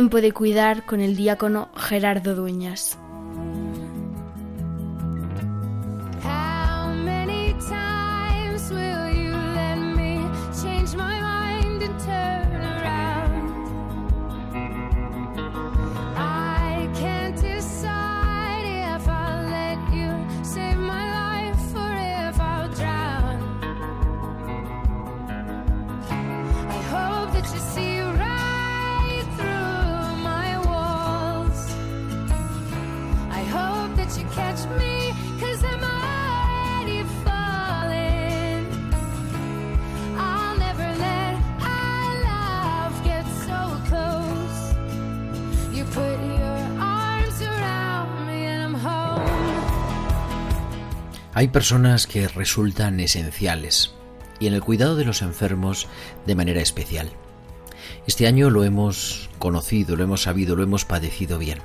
Tiempo de cuidar con el diácono Gerardo Dueñas. Hay personas que resultan esenciales y en el cuidado de los enfermos de manera especial. Este año lo hemos conocido, lo hemos sabido, lo hemos padecido bien.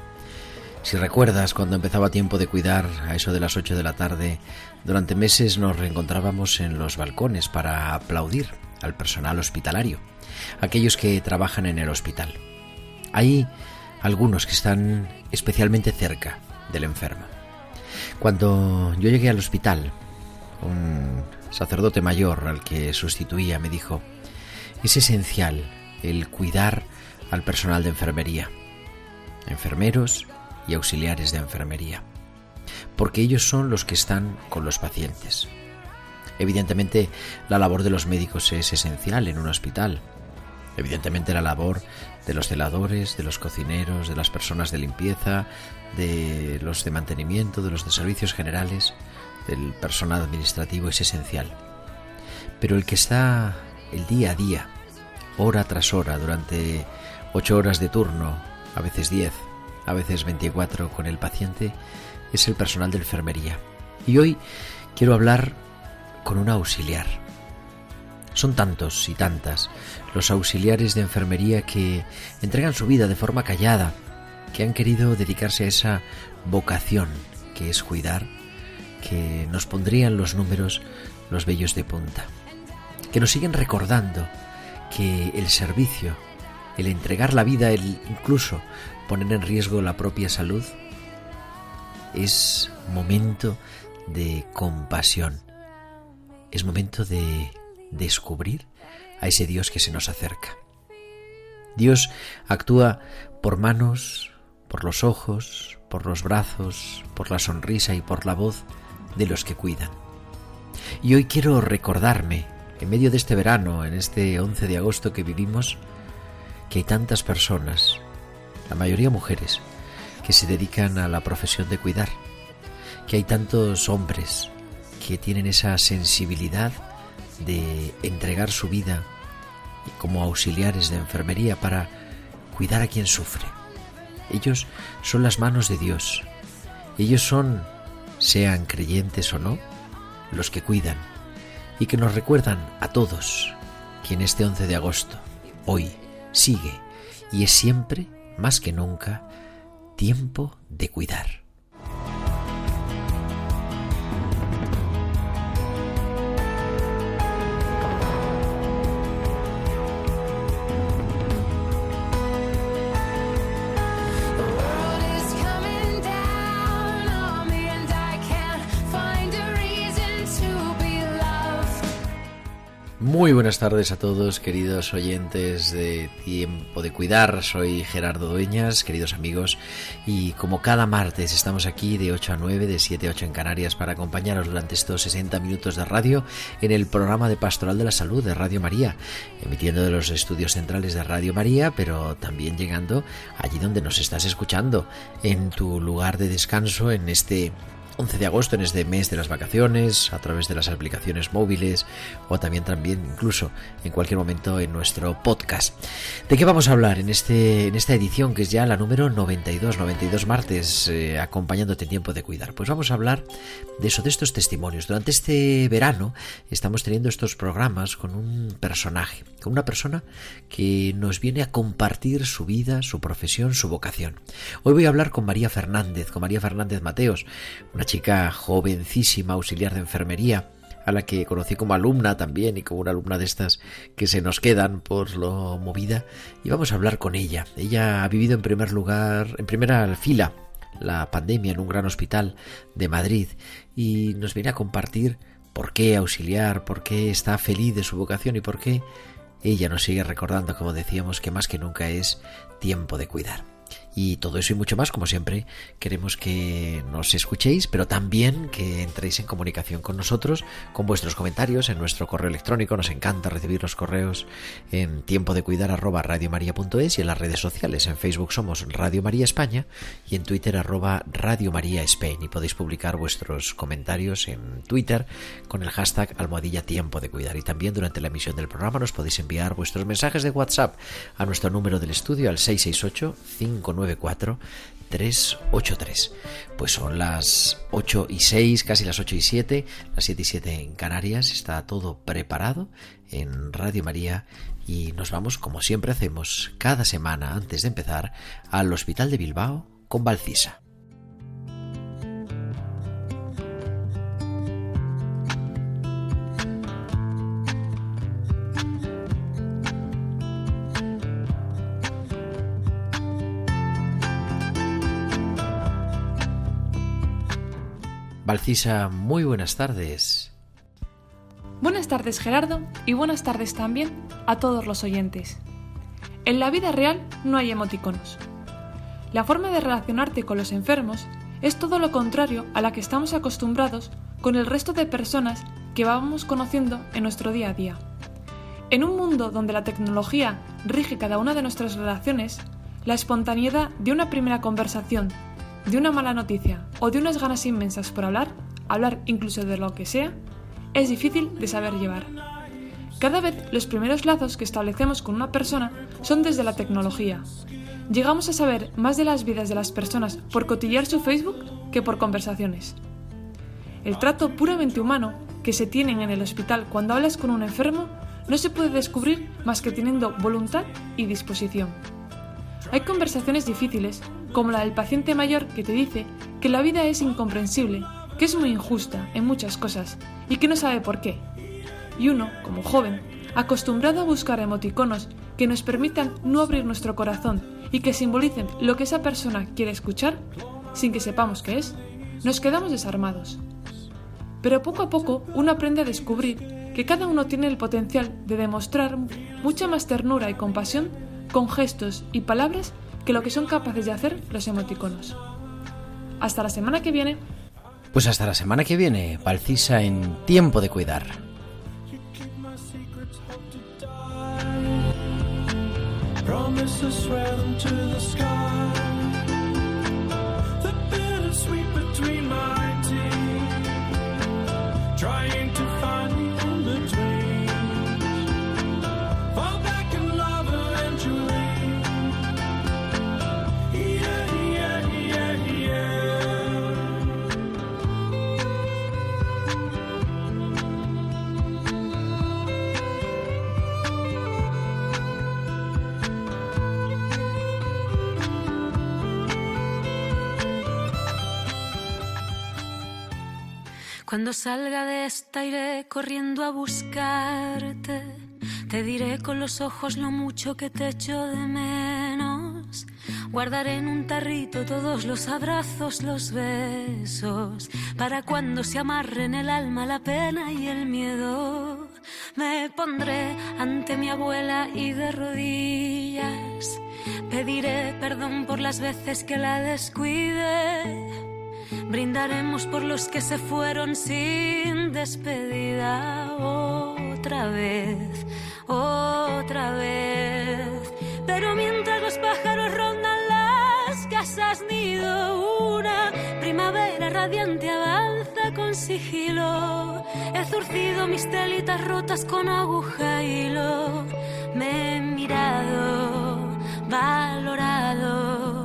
Si recuerdas, cuando empezaba tiempo de cuidar, a eso de las 8 de la tarde, durante meses nos reencontrábamos en los balcones para aplaudir al personal hospitalario, aquellos que trabajan en el hospital. Hay algunos que están especialmente cerca del enfermo. Cuando yo llegué al hospital, un sacerdote mayor al que sustituía me dijo, es esencial el cuidar al personal de enfermería, enfermeros y auxiliares de enfermería, porque ellos son los que están con los pacientes. Evidentemente, la labor de los médicos es esencial en un hospital. Evidentemente, la labor de los celadores, de los cocineros, de las personas de limpieza, de los de mantenimiento, de los de servicios generales, del personal administrativo es esencial. Pero el que está el día a día, hora tras hora, durante ocho horas de turno, a veces diez, a veces veinticuatro con el paciente, es el personal de enfermería. Y hoy quiero hablar con un auxiliar. Son tantos y tantas los auxiliares de enfermería que entregan su vida de forma callada, que han querido dedicarse a esa vocación que es cuidar, que nos pondrían los números los vellos de punta, que nos siguen recordando que el servicio, el entregar la vida, el incluso poner en riesgo la propia salud, es momento de compasión, es momento de descubrir a ese Dios que se nos acerca. Dios actúa por manos, por los ojos, por los brazos, por la sonrisa y por la voz de los que cuidan. Y hoy quiero recordarme, en medio de este verano, en este 11 de agosto que vivimos, que hay tantas personas, la mayoría mujeres, que se dedican a la profesión de cuidar, que hay tantos hombres que tienen esa sensibilidad de entregar su vida como auxiliares de enfermería para cuidar a quien sufre. Ellos son las manos de Dios. Ellos son, sean creyentes o no, los que cuidan y que nos recuerdan a todos que en este 11 de agosto, hoy, sigue y es siempre, más que nunca, tiempo de cuidar. Buenas tardes a todos, queridos oyentes de Tiempo de Cuidar. Soy Gerardo Dueñas, queridos amigos, y como cada martes estamos aquí de 8 a 9, de 7 a 8 en Canarias, para acompañaros durante estos 60 minutos de radio en el programa de Pastoral de la Salud de Radio María, emitiendo de los estudios centrales de Radio María, pero también llegando allí donde nos estás escuchando, en tu lugar de descanso, en este 11 de agosto en este mes de las vacaciones, a través de las aplicaciones móviles o también también incluso en cualquier momento en nuestro podcast. ¿De qué vamos a hablar en este en esta edición que es ya la número 92, 92 martes eh, acompañándote en tiempo de cuidar? Pues vamos a hablar de eso, de estos testimonios. Durante este verano estamos teniendo estos programas con un personaje, con una persona que nos viene a compartir su vida, su profesión, su vocación. Hoy voy a hablar con María Fernández, con María Fernández Mateos, una chica jovencísima, auxiliar de enfermería, a la que conocí como alumna también y como una alumna de estas que se nos quedan por lo movida y vamos a hablar con ella. Ella ha vivido en primer lugar, en primera fila, la pandemia en un gran hospital de Madrid y nos viene a compartir por qué auxiliar, por qué está feliz de su vocación y por qué ella nos sigue recordando, como decíamos, que más que nunca es tiempo de cuidar. Y todo eso y mucho más, como siempre, queremos que nos escuchéis, pero también que entréis en comunicación con nosotros, con vuestros comentarios en nuestro correo electrónico. Nos encanta recibir los correos en tiempo de cuidar arroba radiomaria.es y en las redes sociales. En Facebook somos Radio María España y en Twitter arroba Radio María Spain. Y podéis publicar vuestros comentarios en Twitter con el hashtag almohadilla tiempo de cuidar. Y también durante la emisión del programa nos podéis enviar vuestros mensajes de WhatsApp a nuestro número del estudio al 668 59 383. Pues son las 8 y 6, casi las 8 y 7, las 7 y 7 en Canarias. Está todo preparado en Radio María y nos vamos, como siempre hacemos cada semana antes de empezar, al Hospital de Bilbao con Valcisa. Valcisa, muy buenas tardes. Buenas tardes Gerardo y buenas tardes también a todos los oyentes. En la vida real no hay emoticonos. La forma de relacionarte con los enfermos es todo lo contrario a la que estamos acostumbrados con el resto de personas que vamos conociendo en nuestro día a día. En un mundo donde la tecnología rige cada una de nuestras relaciones, la espontaneidad de una primera conversación de una mala noticia o de unas ganas inmensas por hablar, hablar incluso de lo que sea, es difícil de saber llevar. Cada vez los primeros lazos que establecemos con una persona son desde la tecnología. Llegamos a saber más de las vidas de las personas por cotillear su Facebook que por conversaciones. El trato puramente humano que se tienen en el hospital cuando hablas con un enfermo no se puede descubrir más que teniendo voluntad y disposición. Hay conversaciones difíciles como la del paciente mayor que te dice que la vida es incomprensible, que es muy injusta en muchas cosas y que no sabe por qué. Y uno, como joven, acostumbrado a buscar emoticonos que nos permitan no abrir nuestro corazón y que simbolicen lo que esa persona quiere escuchar, sin que sepamos qué es, nos quedamos desarmados. Pero poco a poco uno aprende a descubrir que cada uno tiene el potencial de demostrar mucha más ternura y compasión con gestos y palabras que lo que son capaces de hacer los emoticonos. Hasta la semana que viene. Pues hasta la semana que viene, Valcisa en Tiempo de Cuidar. Cuando salga de esta iré corriendo a buscarte. Te diré con los ojos lo mucho que te echo de menos. Guardaré en un tarrito todos los abrazos, los besos, para cuando se amarren el alma, la pena y el miedo. Me pondré ante mi abuela y de rodillas pediré perdón por las veces que la descuide Brindaremos por los que se fueron sin despedida otra vez, otra vez. Pero mientras los pájaros rondan las casas nido, una primavera radiante avanza con sigilo. He zurcido mis telitas rotas con aguja y hilo. Me he mirado, valorado,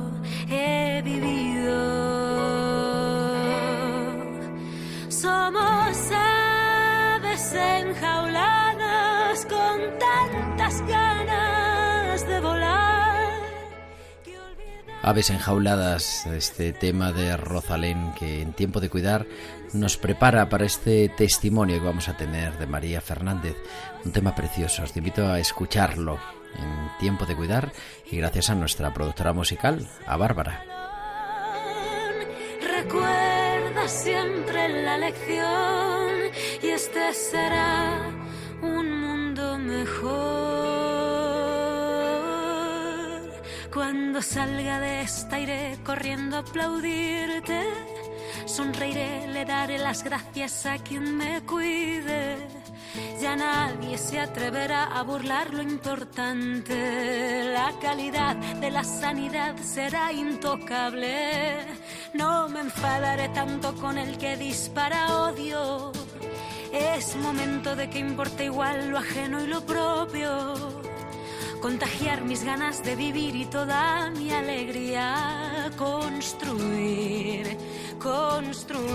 Aves enjauladas, este tema de Rosalén que en tiempo de cuidar nos prepara para este testimonio que vamos a tener de María Fernández. Un tema precioso, os invito a escucharlo en tiempo de cuidar y gracias a nuestra productora musical, a Bárbara. Recuerda siempre la lección y este será un mundo mejor. Cuando salga de esta iré corriendo a aplaudirte. Sonreiré, le daré las gracias a quien me cuide. Ya nadie se atreverá a burlar lo importante. La calidad de la sanidad será intocable. No me enfadaré tanto con el que dispara odio. Es momento de que importe igual lo ajeno y lo propio. Contagiar mis ganas de vivir y toda mi alegría. Construir, construir.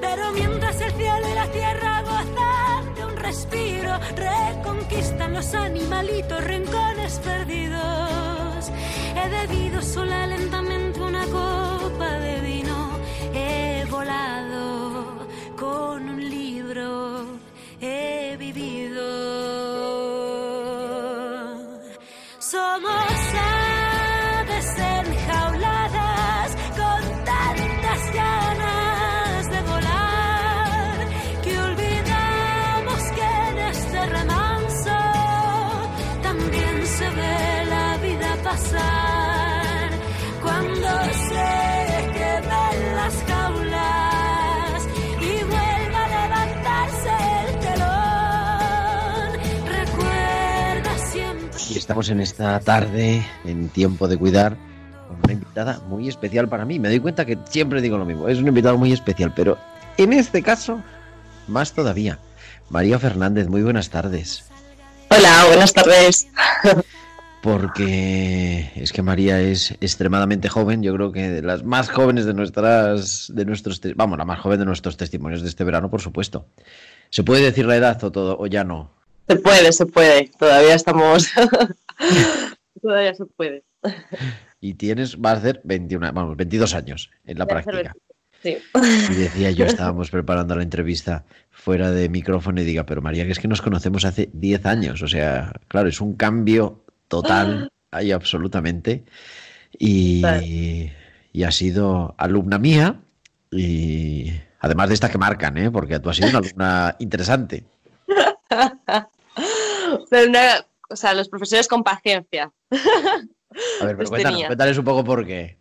Pero mientras el cielo y la tierra gozan de un respiro, reconquistan los animalitos rincones perdidos. He bebido sola lentamente una copa de vino. He volado con un libro. He Y estamos en esta tarde, en tiempo de cuidar, con una invitada muy especial para mí. Me doy cuenta que siempre digo lo mismo, es un invitado muy especial, pero en este caso, más todavía. María Fernández, muy buenas tardes. Hola, buenas tardes. Porque es que María es extremadamente joven, yo creo que de las más jóvenes de nuestras, de nuestros, vamos, la más joven de nuestros testimonios de este verano, por supuesto. ¿Se puede decir la edad o todo, o ya no? Se puede, se puede. Todavía estamos. Todavía se puede. Y tienes, va a hacer 21, vamos, 22 años en la práctica. Sí. Y decía yo, estábamos preparando la entrevista fuera de micrófono y diga, pero María, que es que nos conocemos hace 10 años. O sea, claro, es un cambio total, ahí absolutamente. Y, y ha sido alumna mía y además de esta que marcan, ¿eh? porque tú has sido una alumna interesante. Pero una- o sea, los profesores con paciencia. A ver, pero Pues cuéntanos, cuéntales un poco por qué.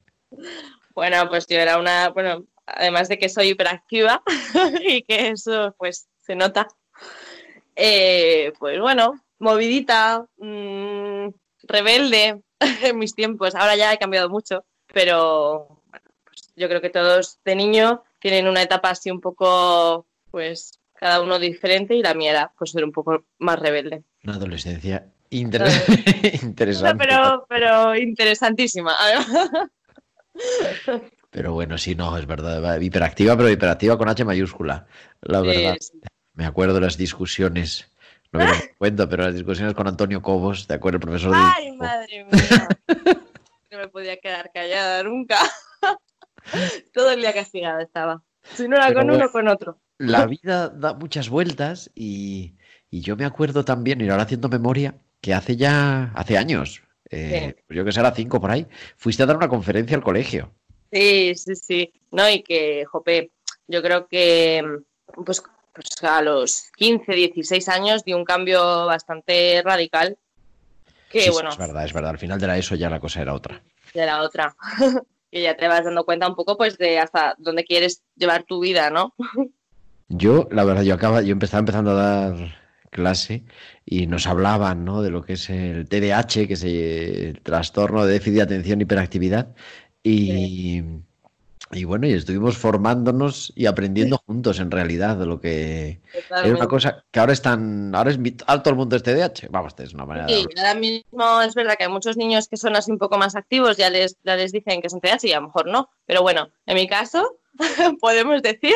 Bueno, pues yo era una, bueno, además de que soy hiperactiva y que eso pues se nota, eh, pues bueno, movidita, mm, rebelde en mis tiempos. Ahora ya he cambiado mucho, pero bueno, pues yo creo que todos de niño tienen una etapa así un poco, pues cada uno diferente y la mía era pues ser un poco más rebelde. Una adolescencia interes- interesante. Pero, pero interesantísima. Pero bueno, sí, no, es verdad. va, Hiperactiva, pero hiperactiva con H mayúscula. La verdad. Sí, sí. Me acuerdo las discusiones. No me lo cuento, pero las discusiones con Antonio Cobos, ¿de acuerdo? El profesor Ay, madre mía. No me podía quedar callada nunca. Todo el día castigada estaba. Si no era Pero con bueno. uno, con otro. La vida da muchas vueltas y, y yo me acuerdo también, y ahora haciendo memoria, que hace ya, hace años, eh, pues yo que sé, era cinco por ahí, fuiste a dar una conferencia al colegio. Sí, sí, sí. No, y que, jope, yo creo que pues, pues a los 15, 16 años di un cambio bastante radical. Que Sí, sí, bueno, es verdad, es verdad. Al final de la ESO ya la cosa era otra. de la otra. que ya te vas dando cuenta un poco pues de hasta dónde quieres llevar tu vida, ¿no? Yo, la verdad, yo acaba, yo estaba empezando a dar clase y nos hablaban, ¿no? De lo que es el TDAH, que es el trastorno de déficit de atención y hiperactividad. Y, Y bueno, y estuvimos formándonos y aprendiendo juntos en realidad de lo que era una cosa que ahora están, ahora es todo el mundo es TDAH. Vamos, es una manera Sí, ahora mismo es verdad que hay muchos niños que son así un poco más activos, ya les, ya les dicen que son TDAH y a lo mejor no. Pero bueno, en mi caso, podemos decir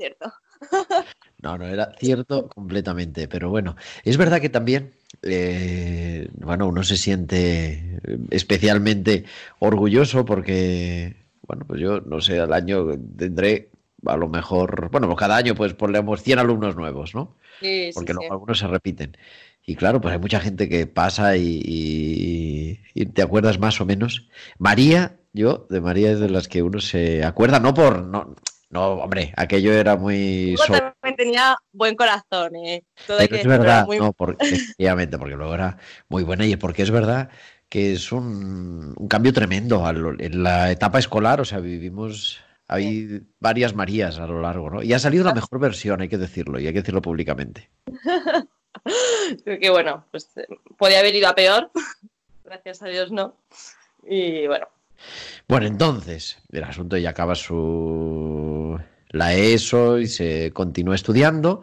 cierto. No, no, era cierto completamente, pero bueno, es verdad que también, eh, bueno, uno se siente especialmente orgulloso porque bueno, pues yo no sé, al año tendré a lo mejor, bueno, pues cada año pues ponemos 100 alumnos nuevos, ¿no? Sí, Porque sí, luego sí. algunos se repiten. Y claro, pues hay mucha gente que pasa y, y- y te acuerdas más o menos. María, yo, de María es de las que uno se acuerda, no por, no, no, hombre, aquello era muy... So- también tenía buen corazón, ¿eh? Todo Pero es verdad, muy- no, porque, efectivamente, porque luego era muy buena y porque es verdad que es un, un cambio tremendo en la etapa escolar, o sea, vivimos, hay varias Marías a lo largo, ¿no? Y ha salido la mejor versión, hay que decirlo, y hay que decirlo públicamente. que bueno, pues eh, podía haber ido a peor. Gracias a Dios no. Y bueno, Bueno, entonces, el asunto ya acaba su la ESO y se continúa estudiando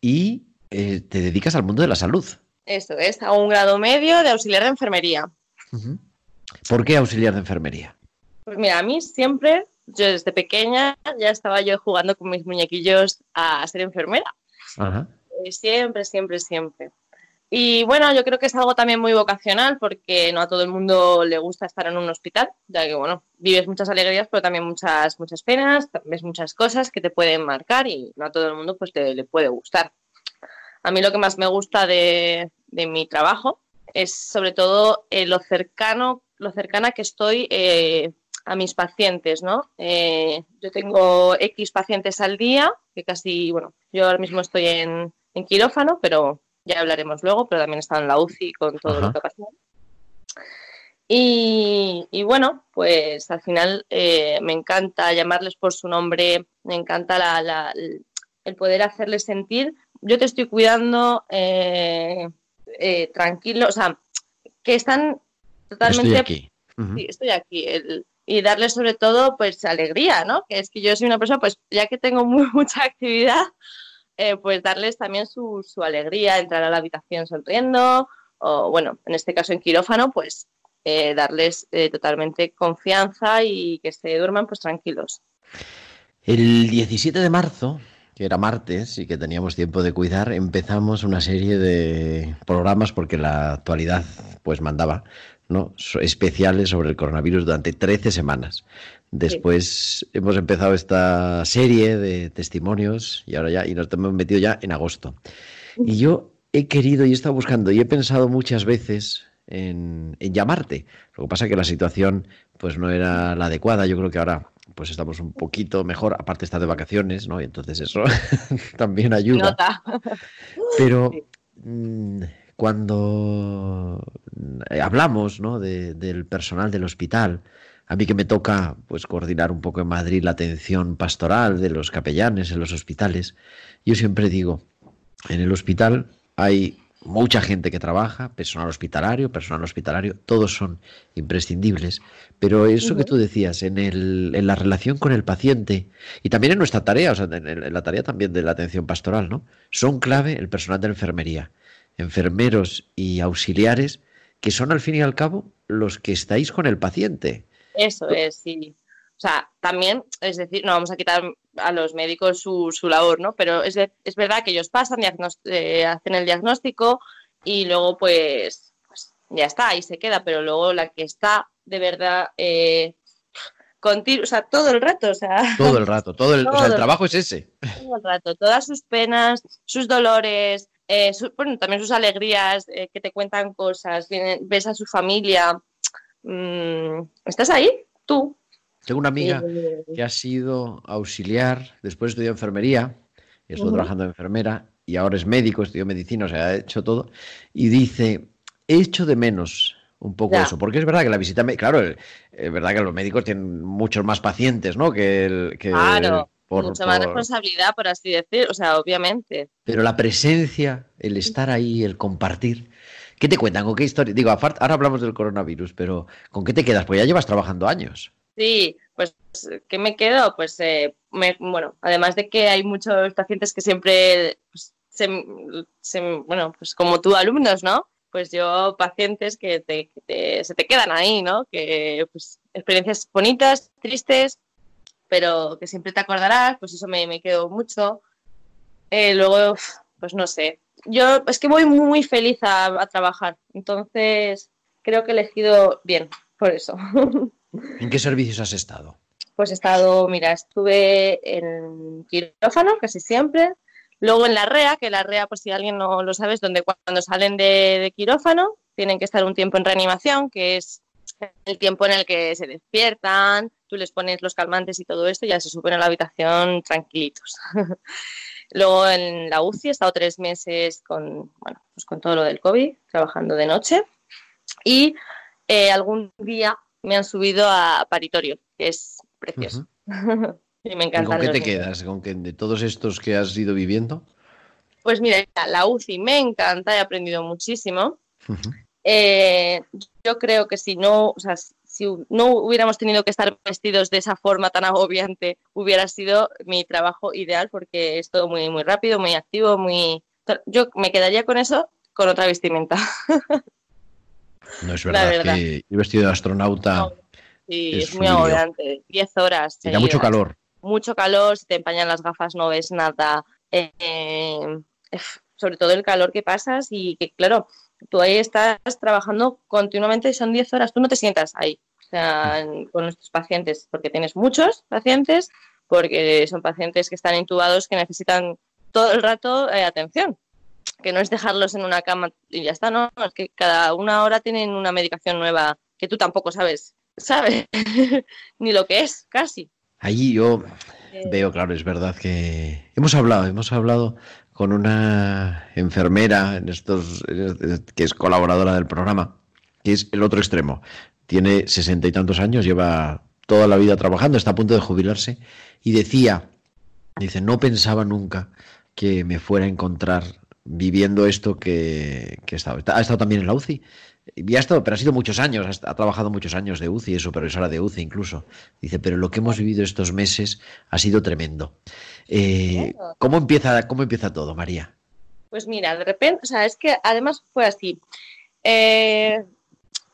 y eh, te dedicas al mundo de la salud. eso es, a un grado medio de auxiliar de enfermería. ¿Por qué auxiliar de enfermería? Pues mira, a mí siempre, yo desde pequeña ya estaba yo jugando con mis muñequillos a ser enfermera. Ajá. Eh, Siempre, siempre, siempre. Y bueno, yo creo que es algo también muy vocacional porque no a todo el mundo le gusta estar en un hospital, ya que bueno, vives muchas alegrías, pero también muchas, muchas penas, ves muchas cosas que te pueden marcar y no a todo el mundo pues le, le puede gustar. A mí lo que más me gusta de, de mi trabajo es sobre todo eh, lo cercano, lo cercana que estoy eh, a mis pacientes, ¿no? Eh, yo tengo X pacientes al día, que casi, bueno, yo ahora mismo estoy en, en quirófano, pero ya hablaremos luego, pero también he estado en la UCI con todo Ajá. lo que ha pasado. Y, y bueno, pues al final eh, me encanta llamarles por su nombre, me encanta la- la- el poder hacerles sentir, yo te estoy cuidando eh, eh, tranquilo, o sea, que están totalmente Estoy aquí. Sí, estoy aquí. el- y darles sobre todo, pues, alegría, ¿no? Que es que yo soy una persona, pues, ya que tengo muy, mucha actividad, eh, pues darles también su, su alegría, entrar a la habitación sonriendo, o bueno, en este caso en quirófano, pues, eh, darles eh, totalmente confianza y que se duerman, pues, tranquilos. El 17 de marzo, que era martes y que teníamos tiempo de cuidar, empezamos una serie de programas porque la actualidad pues mandaba, ¿no? Especiales sobre el coronavirus durante 13 semanas. Después hemos empezado esta serie de testimonios y ahora ya y nos hemos metido ya en agosto. Y yo he querido y he estado buscando y he pensado muchas veces en, en llamarte. Lo que pasa es que la situación pues no era la adecuada. Yo creo que ahora pues estamos un poquito mejor, aparte está de vacaciones, ¿no? Y entonces eso también ayuda. Nota. Pero mm, cuando eh, hablamos ¿no? de- del personal del hospital, a mí que me toca pues coordinar un poco en Madrid la atención pastoral de los capellanes en los hospitales, yo siempre digo, en el hospital hay mucha gente que trabaja, personal hospitalario, personal hospitalario, todos son imprescindibles, pero eso que tú decías, en, el, en la relación con el paciente y también en nuestra tarea, o sea, en, el- en la tarea también de la atención pastoral, ¿no? Son clave el personal de la enfermería, enfermeros y auxiliares, que son al fin y al cabo los que estáis con el paciente. Eso es, sí. O sea, también, es decir, no vamos a quitar a los médicos su, su labor, ¿no? Pero es, de- es verdad que ellos pasan, eh, hacen el diagnóstico y luego pues, pues ya está, ahí se queda, pero luego la que está de verdad eh, contigo, o sea, todo el rato, o sea, Todo el rato, todo el, o sea, el Todo. trabajo es ese. todo el rato, todas sus penas, sus dolores, eh, su- bueno, también sus alegrías, eh, que te cuentan cosas, vienen- ves a su familia, ¿estás ahí? Tú. Tengo una amiga Eh, que ha sido auxiliar, después estudió enfermería, estuvo Ujú. trabajando de enfermera y ahora es médico, estudió medicina, o sea, ha hecho todo. Y dice, he hecho de menos un poco Ya. eso, porque es verdad que la visita, claro, es verdad que los médicos tienen muchos más pacientes, ¿no? Que el... Que Claro, por- mucha más por- responsabilidad, por así decir, o sea, obviamente. Pero la presencia, el estar ahí, el compartir. ¿Qué te cuentan? ¿Con qué historia? Digo, ahora hablamos del coronavirus, pero ¿con qué te quedas? Pues ya llevas trabajando años. Sí, pues, ¿qué me quedo? Pues, eh, bueno, además de que hay muchos pacientes que siempre, pues, se- bueno, pues como tú, alumnos, ¿no? Pues yo, pacientes que, te- se te quedan ahí, ¿no? Que, pues, experiencias bonitas, tristes, pero que siempre te acordarás, pues eso me, me quedo mucho. Eh, luego, pues no sé. Yo es que voy muy feliz a, a trabajar, entonces creo que he elegido bien, por eso. ¿En qué servicios has estado? Pues he estado, mira, estuve en quirófano casi siempre, luego en la REA, que la REA, por si alguien no lo sabe, es donde cuando salen de, de quirófano tienen que estar un tiempo en reanimación, que es el tiempo en el que se despiertan, tú les pones los calmantes y todo esto y ya se suben a la habitación tranquilitos. luego en la UCI he estado tres meses con, bueno, pues con todo lo del COVID, trabajando de noche y eh, algún día me han subido a paritorio, que es precioso. y me ¿Y encantan con qué te niños. quedas? ¿Con qué, de todos estos que has ido viviendo? Pues mira, la UCI me encanta, he aprendido muchísimo. Eh, yo creo que si no, o sea, si no hubiéramos tenido que estar vestidos de esa forma tan agobiante, hubiera sido mi trabajo ideal porque es todo muy, muy rápido, muy activo, muy... Yo me quedaría con eso, con otra vestimenta. No es verdad, verdad. que ir vestido de astronauta No, Sí, Es es, muy agobiante. Diez horas. y da mucho calor. mucho calor, se te empañan las gafas, no ves nada. eh, eh, sobre todo el calor que pasas y que, claro, tú ahí estás trabajando continuamente y son 10 horas, tú no te sientas ahí, o sea, en- con nuestros pacientes, porque tienes muchos pacientes, porque son pacientes que están intubados que necesitan todo el rato eh, atención, que no es dejarlos en una cama y ya está, no, es que cada una hora tienen una medicación nueva que tú tampoco sabes, sabes, ni lo que es, casi. Allí yo Eh, veo, claro, es verdad que hemos hablado, hemos hablado con una enfermera en estos, que es colaboradora del programa, que es el otro extremo. Tiene sesenta y tantos años, lleva toda la vida trabajando, está a punto de jubilarse y decía, dice, no pensaba nunca que me fuera a encontrar viviendo esto que, que he estado. Ha estado también en la UCI. Y ha estado, pero ha sido muchos años, ha, trabajado muchos años de UCI, es supervisora de UCI incluso. Dice, pero lo que hemos vivido estos meses ha sido tremendo. Eh. ¿cómo, empieza, ¿Cómo empieza todo, María? Pues mira, de repente, o sea, es que además fue así. Eh,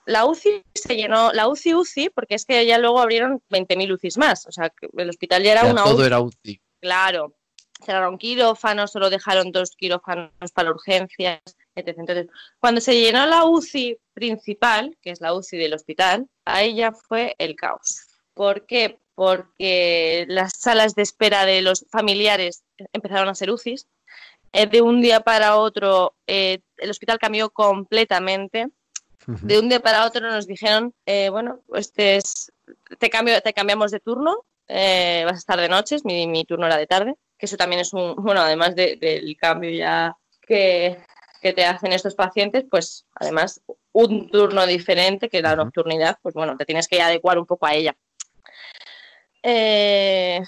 la UCI se llenó, la UCI UCI, porque es que ya luego abrieron 20.000 UCIs más. O sea, el hospital ya era Ya una todo UCI, era UCI. claro. Cerraron quirófanos, solo dejaron dos quirófanos para urgencias, etc. Entonces, cuando se llenó la UCI principal, que es la UCI del hospital, ahí ya fue el caos. ¿Por qué? Porque las salas de espera de los familiares empezaron a ser UCIs. Eh, de un día para otro, eh, el hospital cambió completamente. De un día para otro nos dijeron, eh, bueno, pues te, es- te, cambio, te cambiamos de turno, eh, vas a estar de noches, mi, mi turno era de tarde, que eso también es un, bueno, además de- del cambio ya que, que te hacen estos pacientes, pues además un turno diferente que la nocturnidad, pues bueno, te tienes que adecuar un poco a ella. Eh,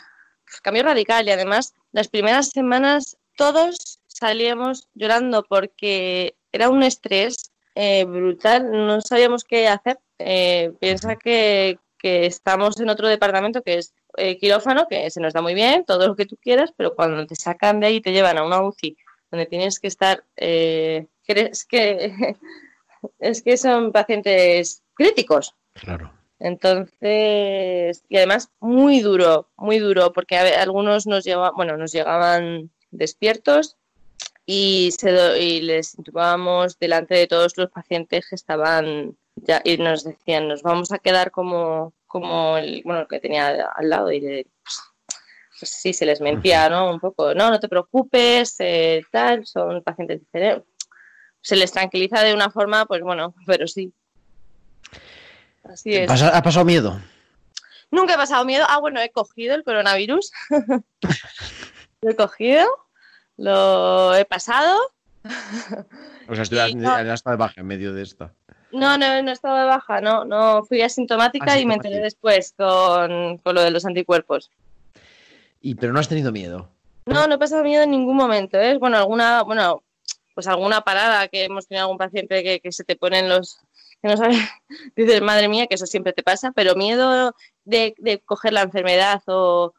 pues, cambio radical y además las primeras semanas todos salíamos llorando porque era un estrés eh, brutal, no sabíamos qué hacer. Eh, piensa que, que estamos en otro departamento que es eh, quirófano, que se nos da muy bien, todo lo que tú quieras, pero cuando te sacan de ahí y te llevan a una UCI donde tienes que estar, eh, crees que es que son pacientes críticos. Claro. Entonces, y además muy duro, muy duro, porque a algunos nos llevaban, bueno, nos llegaban despiertos y, se y les intubábamos delante de todos los pacientes que estaban ya y nos decían, nos vamos a quedar como, como el, bueno, el que tenía al lado y le, pues sí, se les mentía, ¿no? Un poco, no, no te preocupes, eh, tal, son pacientes diferentes. Se les tranquiliza de una forma, pues bueno, pero sí. Así es. ¿Pasa- ¿Ha pasado miedo? Nunca he pasado miedo. Ah, bueno, he cogido el coronavirus. lo he cogido, lo he pasado. O sea, Sí, no. de baja en medio de esto. No, no, no estaba de baja, no, no, fui asintomática y me enteré después con, con lo de los anticuerpos. Y, pero no has tenido miedo. No, no he pasado miedo en ningún momento, ¿eh? Bueno, alguna, bueno, pues alguna parada que hemos tenido algún paciente que, que se te ponen los, que no sabes, dices, madre mía, que eso siempre te pasa, pero miedo de, de coger la enfermedad o,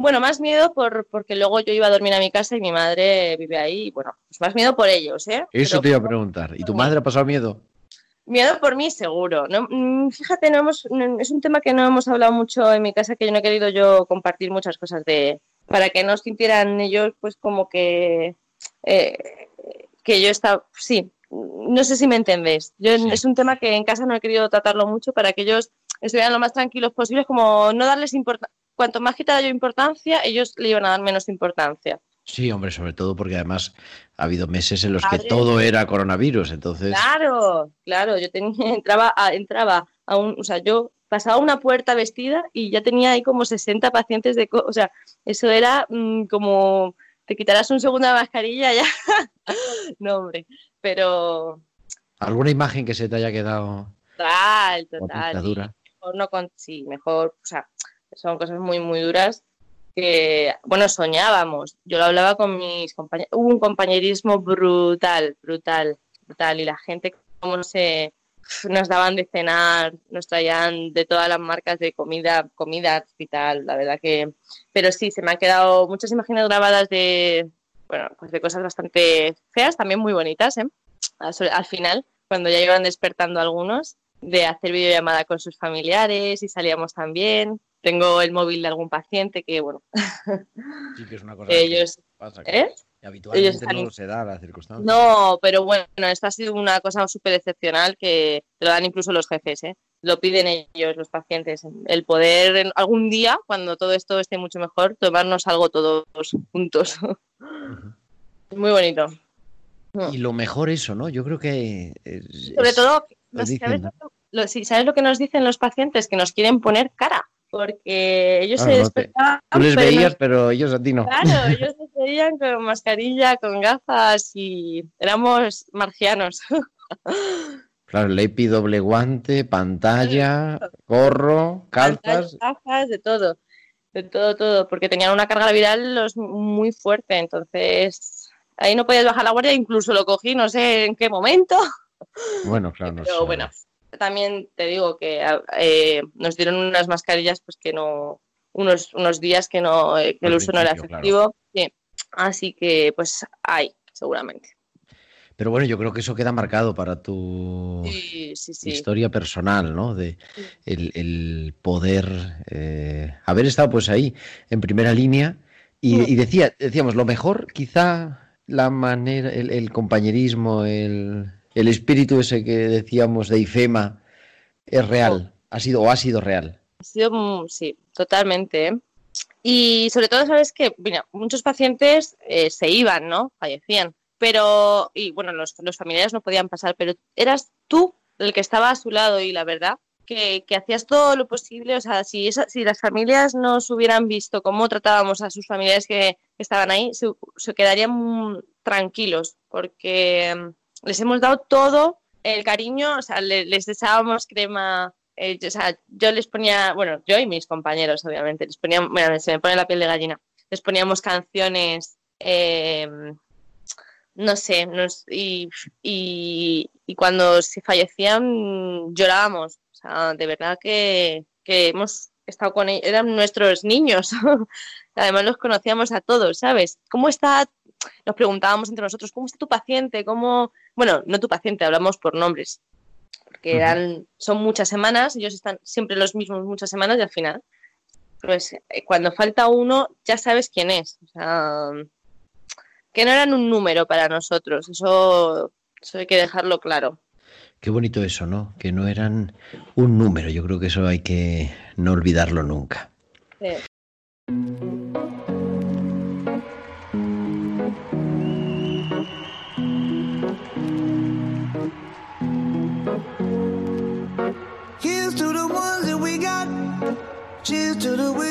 bueno, más miedo por, porque luego yo iba a dormir a mi casa y mi madre vive ahí. Y bueno, pues más miedo por ellos, ¿eh? Eso Pero te iba a preguntar. ¿Y tu madre ha pasado miedo? Miedo por mí, seguro. No, mm, fíjate, no hemos, no- es un tema que no hemos hablado mucho en mi casa, que yo no he querido yo compartir muchas cosas de para que no sintieran ellos, pues como que eh, que yo estaba, sí, no sé si me entendés. Yo Sí. es un tema que en casa no he querido tratarlo mucho para que ellos estuvieran lo más tranquilos posibles, como no darles importancia. Cuanto más quitara yo importancia, ellos le iban a dar menos importancia. Sí, hombre, sobre todo porque además ha habido meses en los que todo era coronavirus, entonces... Claro, claro, yo tenía, entraba, a, entraba a un, o sea, yo pasaba una puerta vestida y ya tenía ahí como 60 pacientes de, o sea, eso era mm, como te quitarás un segundo la mascarilla ya, no hombre, pero ¿Alguna imagen que se te haya quedado total, total, mejor no con, sí, mejor, o sea, son cosas muy, muy duras bueno, soñábamos, yo lo hablaba con mis compañeros, hubo un compañerismo brutal, brutal, brutal, y la gente cómo se nos daban de cenar, nos traían de todas las marcas de comida, comida y tal, la verdad que, pero sí, se me han quedado muchas imágenes grabadas de, bueno, pues de cosas bastante feas, también muy bonitas, ¿eh? al, al final, cuando ya iban despertando algunos, de hacer videollamada con sus familiares y salíamos también. Tengo el móvil de algún paciente que, bueno, Sí, que es una cosa ellos, que pasa, que ¿eh? habitualmente ellos no se da la circunstancia. No, pero bueno, esto ha sido una cosa súper excepcional que te lo dan incluso los jefes, ¿eh? Lo piden ellos, los pacientes. El poder en- algún día, cuando todo esto esté mucho mejor, tomarnos algo todos juntos. Ujú. Muy bonito. Y lo mejor eso, ¿no? Yo creo que... es- Sobre todo, lo ¿sabes, dicen, ¿no? lo, lo- sí, ¿sabes lo que nos dicen los pacientes? Que nos quieren poner cara, porque ellos Claro, se despertaban. Tú les pero no- veías, pero ellos a ti no. Claro, ellos nos veían con mascarilla, con gafas y éramos marcianos. Claro, el EPI doble guante, pantalla, gorro, calzas. Gafas, de todo, de todo, todo, porque tenían una carga viral los- muy fuerte, entonces ahí no podías bajar la guardia, incluso lo cogí, no sé en qué momento, Bueno, claro, no pero sé. bueno, también te digo que eh, nos dieron unas mascarillas pues que no, unos, unos días que no, eh, que el uso no era efectivo, sí. así que pues hay, seguramente. Pero bueno, yo creo que eso queda marcado para tu Sí, sí, sí. historia personal, ¿no? De el, el poder eh, haber estado pues ahí en primera línea y, Mm. y decía, decíamos, lo mejor quizá la manera, el, el compañerismo, el, el espíritu ese que decíamos de IFEMA es real, ha sido o ha sido real. Ha sido, mm, sí, totalmente. ¿eh? Y sobre todo, sabes que, muchos pacientes eh, se iban, ¿no? Fallecían. Pero, y bueno, los, los familiares no podían pasar, pero eras tú el que estaba a su lado y la verdad que, que hacías todo lo posible. O sea, si, esa- si las familias nos hubieran visto cómo tratábamos a sus familiares que, estaban ahí, se, se quedarían tranquilos porque mm, les hemos dado todo el cariño, o sea, le- les deseábamos crema, eh, o sea, yo les ponía, bueno, yo y mis compañeros, obviamente, les poníamos, bueno, se me pone la piel de gallina, les poníamos canciones, eh, no sé, nos- y, y, y cuando se fallecían llorábamos, o sea, de verdad que, que hemos estado con ellos, eran nuestros niños, además los conocíamos a todos, ¿sabes? ¿Cómo está? Nos preguntábamos entre nosotros, ¿cómo está tu paciente? ¿Cómo? Bueno, no tu paciente, hablamos por nombres, porque eran, son muchas semanas, ellos están siempre los mismos muchas semanas y al final, pues eh, cuando falta uno, ya sabes quién es. O sea, que no eran un número para nosotros, eso, eso hay que dejarlo claro. Qué bonito eso, ¿no? Que no eran un número, yo creo que eso hay que no olvidarlo nunca. Here's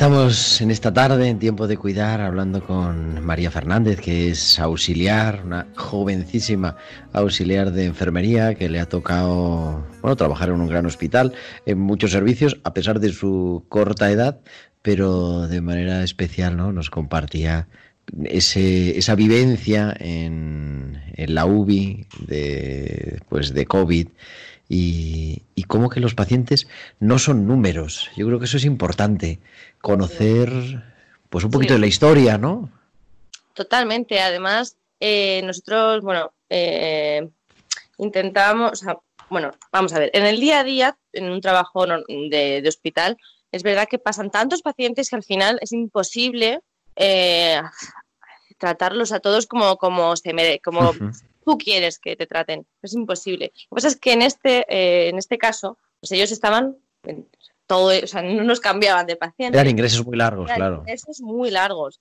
Estamos en esta tarde, en tiempo de cuidar, hablando con María Fernández, que es auxiliar, una jovencísima auxiliar de enfermería que le ha tocado bueno, trabajar en un gran hospital, en muchos servicios, a pesar de su corta edad, pero de manera especial ¿no? nos compartía ese, esa vivencia en, en la UBI de, pues, de COVID y, y cómo que los pacientes no son números. Yo creo que eso es importante, conocer pues un poquito Sí. de la historia, ¿no? Totalmente. Además, eh, nosotros, bueno, eh, intentábamos, o sea, bueno, vamos a ver, en el día a día, en un trabajo de, de hospital, es verdad que pasan tantos pacientes que al final es imposible eh, tratarlos a todos como, como se mere- como. Tú quieres que te traten. Es imposible. Lo que pasa es que en este, eh, en este caso, pues ellos estaban en todo, o sea, no nos cambiaban de paciente. Eran ingresos muy largos, Eran claro. ingresos muy largos.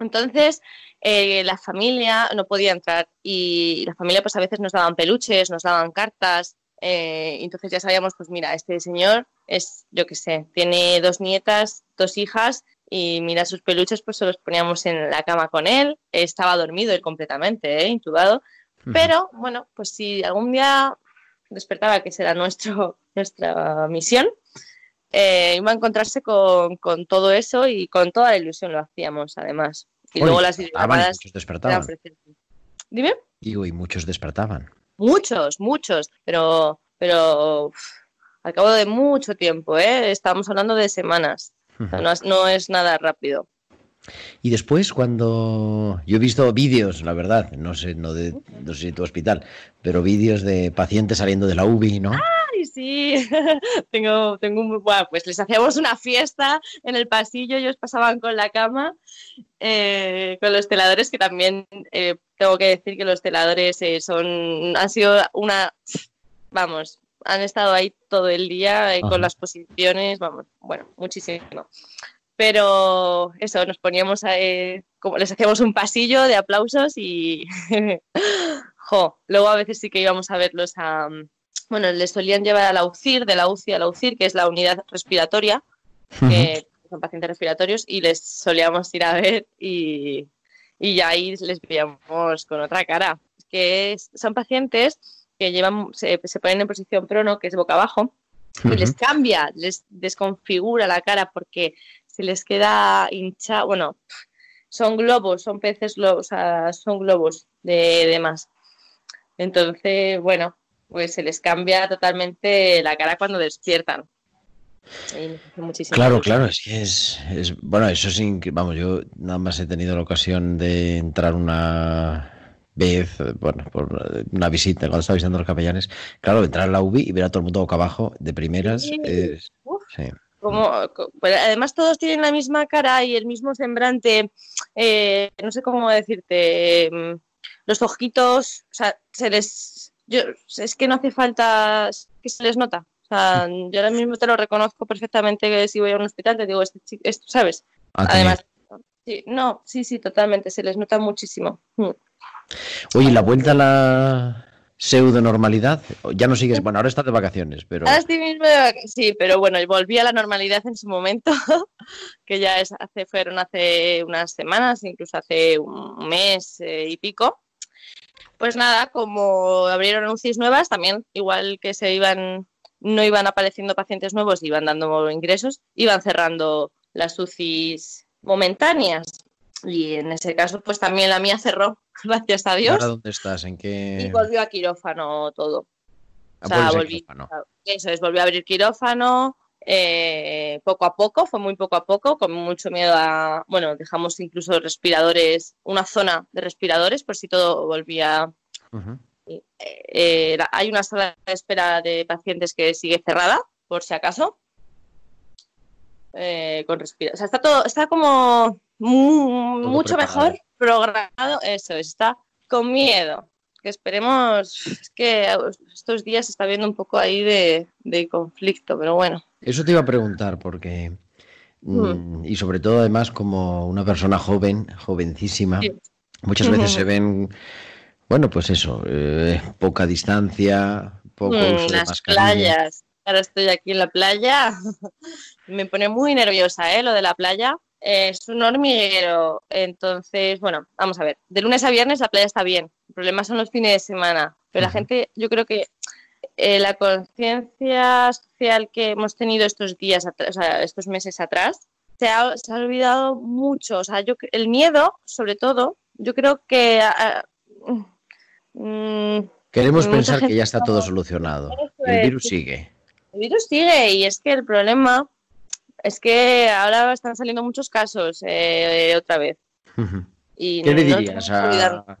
Entonces, eh, la familia no podía entrar y la familia pues a veces nos daban peluches, nos daban cartas. eh, entonces ya sabíamos, pues mira, este señor es, yo qué sé, tiene dos nietas, dos hijas y mira sus peluches, pues se los poníamos en la cama con él. Estaba dormido él completamente, ¿eh? intubado. Pero bueno, pues si algún día despertaba que será nuestro, nuestra misión, eh, iba a encontrarse con, con todo eso y con toda la ilusión lo hacíamos además. Y luego las videollamadas muchos despertaban. Dime, Digo, y muchos despertaban. muchos, muchos, pero, pero uf, al cabo de mucho tiempo, ¿eh? estamos hablando de semanas, o sea, Ujú. no, es- no es nada rápido. Y después cuando yo he visto vídeos, la verdad, no sé, no de, no sé si tu hospital, pero vídeos de pacientes saliendo de la UBI, ¿no? Ay, sí, tengo, tengo un... Bueno, pues les hacíamos una fiesta en el pasillo, ellos pasaban con la cama, eh, con los teladores, que también eh, tengo que decir que los teladores eh, son, han sido una... Vamos, han estado ahí todo el día con las posiciones, vamos, bueno, muchísimo. Pero eso, nos poníamos, a, eh, como les hacíamos un pasillo de aplausos y... jo, luego a veces sí que íbamos a verlos a... Bueno, les solían llevar a la UCIR, de la UCI a la UCIR, que es la unidad respiratoria, que son pacientes respiratorios, y les solíamos ir a ver y, y ya ahí les veíamos con otra cara. Que es- son pacientes que llevan, se, se ponen en posición prono, que es boca abajo, y les cambia, les desconfigura la cara porque se les queda hinchado. Bueno, son globos, son peces globos, o sea, son globos de, de más. Entonces, bueno, pues se les cambia totalmente la cara cuando despiertan. Claro, claro, es que es, es- bueno, eso que- vamos, yo nada más he tenido la ocasión de entrar una vez, bueno, por una visita, cuando estaba visitando a los capellanes, claro, entrar a la UBI y ver a todo el mundo boca abajo de primeras, Sí. es- sí. Como, pero además todos tienen la misma cara y el mismo sembrante, eh, no sé cómo decirte, mm, los ojitos, o sea, se les, yo, es que no hace falta que se les nota. O sea, yo ahora mismo te lo reconozco perfectamente que si voy a un hospital te digo, este chico, esto, ¿sabes? Ah, Además, sí, no, sí, sí, totalmente, se les nota muchísimo. Mm. Oye, ¿y la vuelta a la pseudo normalidad, ya no sigues, bueno, ahora estás de vacaciones, pero Ahora estoy mismo de vac- sí, pero bueno, volví a la normalidad en su momento, que ya es hace, fueron hace unas semanas, incluso hace un mes eh, y pico. Pues nada, como abrieron UCIs nuevas, también igual que se iban, no iban apareciendo pacientes nuevos, iban dando ingresos, iban cerrando las UCIs momentáneas. Y en ese caso, pues también la mía cerró, gracias a ¿y Dios, ahora dónde estás? ¿En qué? y volvió a quirófano todo. Ah, O sea, volví, quirófano. eso es, volví a abrir quirófano eh, poco a poco, fue muy poco a poco, con mucho miedo a, bueno, dejamos incluso respiradores, una zona de respiradores por si todo volvía. Eh, hay una sala de espera de pacientes que sigue cerrada, por si acaso. Eh, con respira- o sea, está todo, está como Todo mucho preparado. mejor programado, eso, está con miedo. Que esperemos, es que estos días se está viendo un poco ahí de, de conflicto, pero bueno. Eso te iba a preguntar porque, mm, y sobre todo además como una persona joven, jovencísima, Sí. muchas veces se ven, bueno, pues eso, eh, poca distancia, poco Mm, uso de las playas. Ahora estoy aquí en la playa. Me pone muy nerviosa, ¿eh? Lo de la playa. Es un hormiguero. Entonces, bueno, vamos a ver. De lunes a viernes la playa está bien. El problema son los fines de semana. Pero la gente, yo creo que eh, la conciencia social que hemos tenido estos días, atr- o sea, estos meses atrás, se ha, se ha olvidado mucho. O sea, yo, el miedo, sobre todo, yo creo que... ah, mm, Queremos pensar que ya está todo solucionado. El virus sigue. El virus sigue y es que el problema es que ahora están saliendo muchos casos eh, otra vez. Y ¿Qué le no dirías que olvidar- a, a-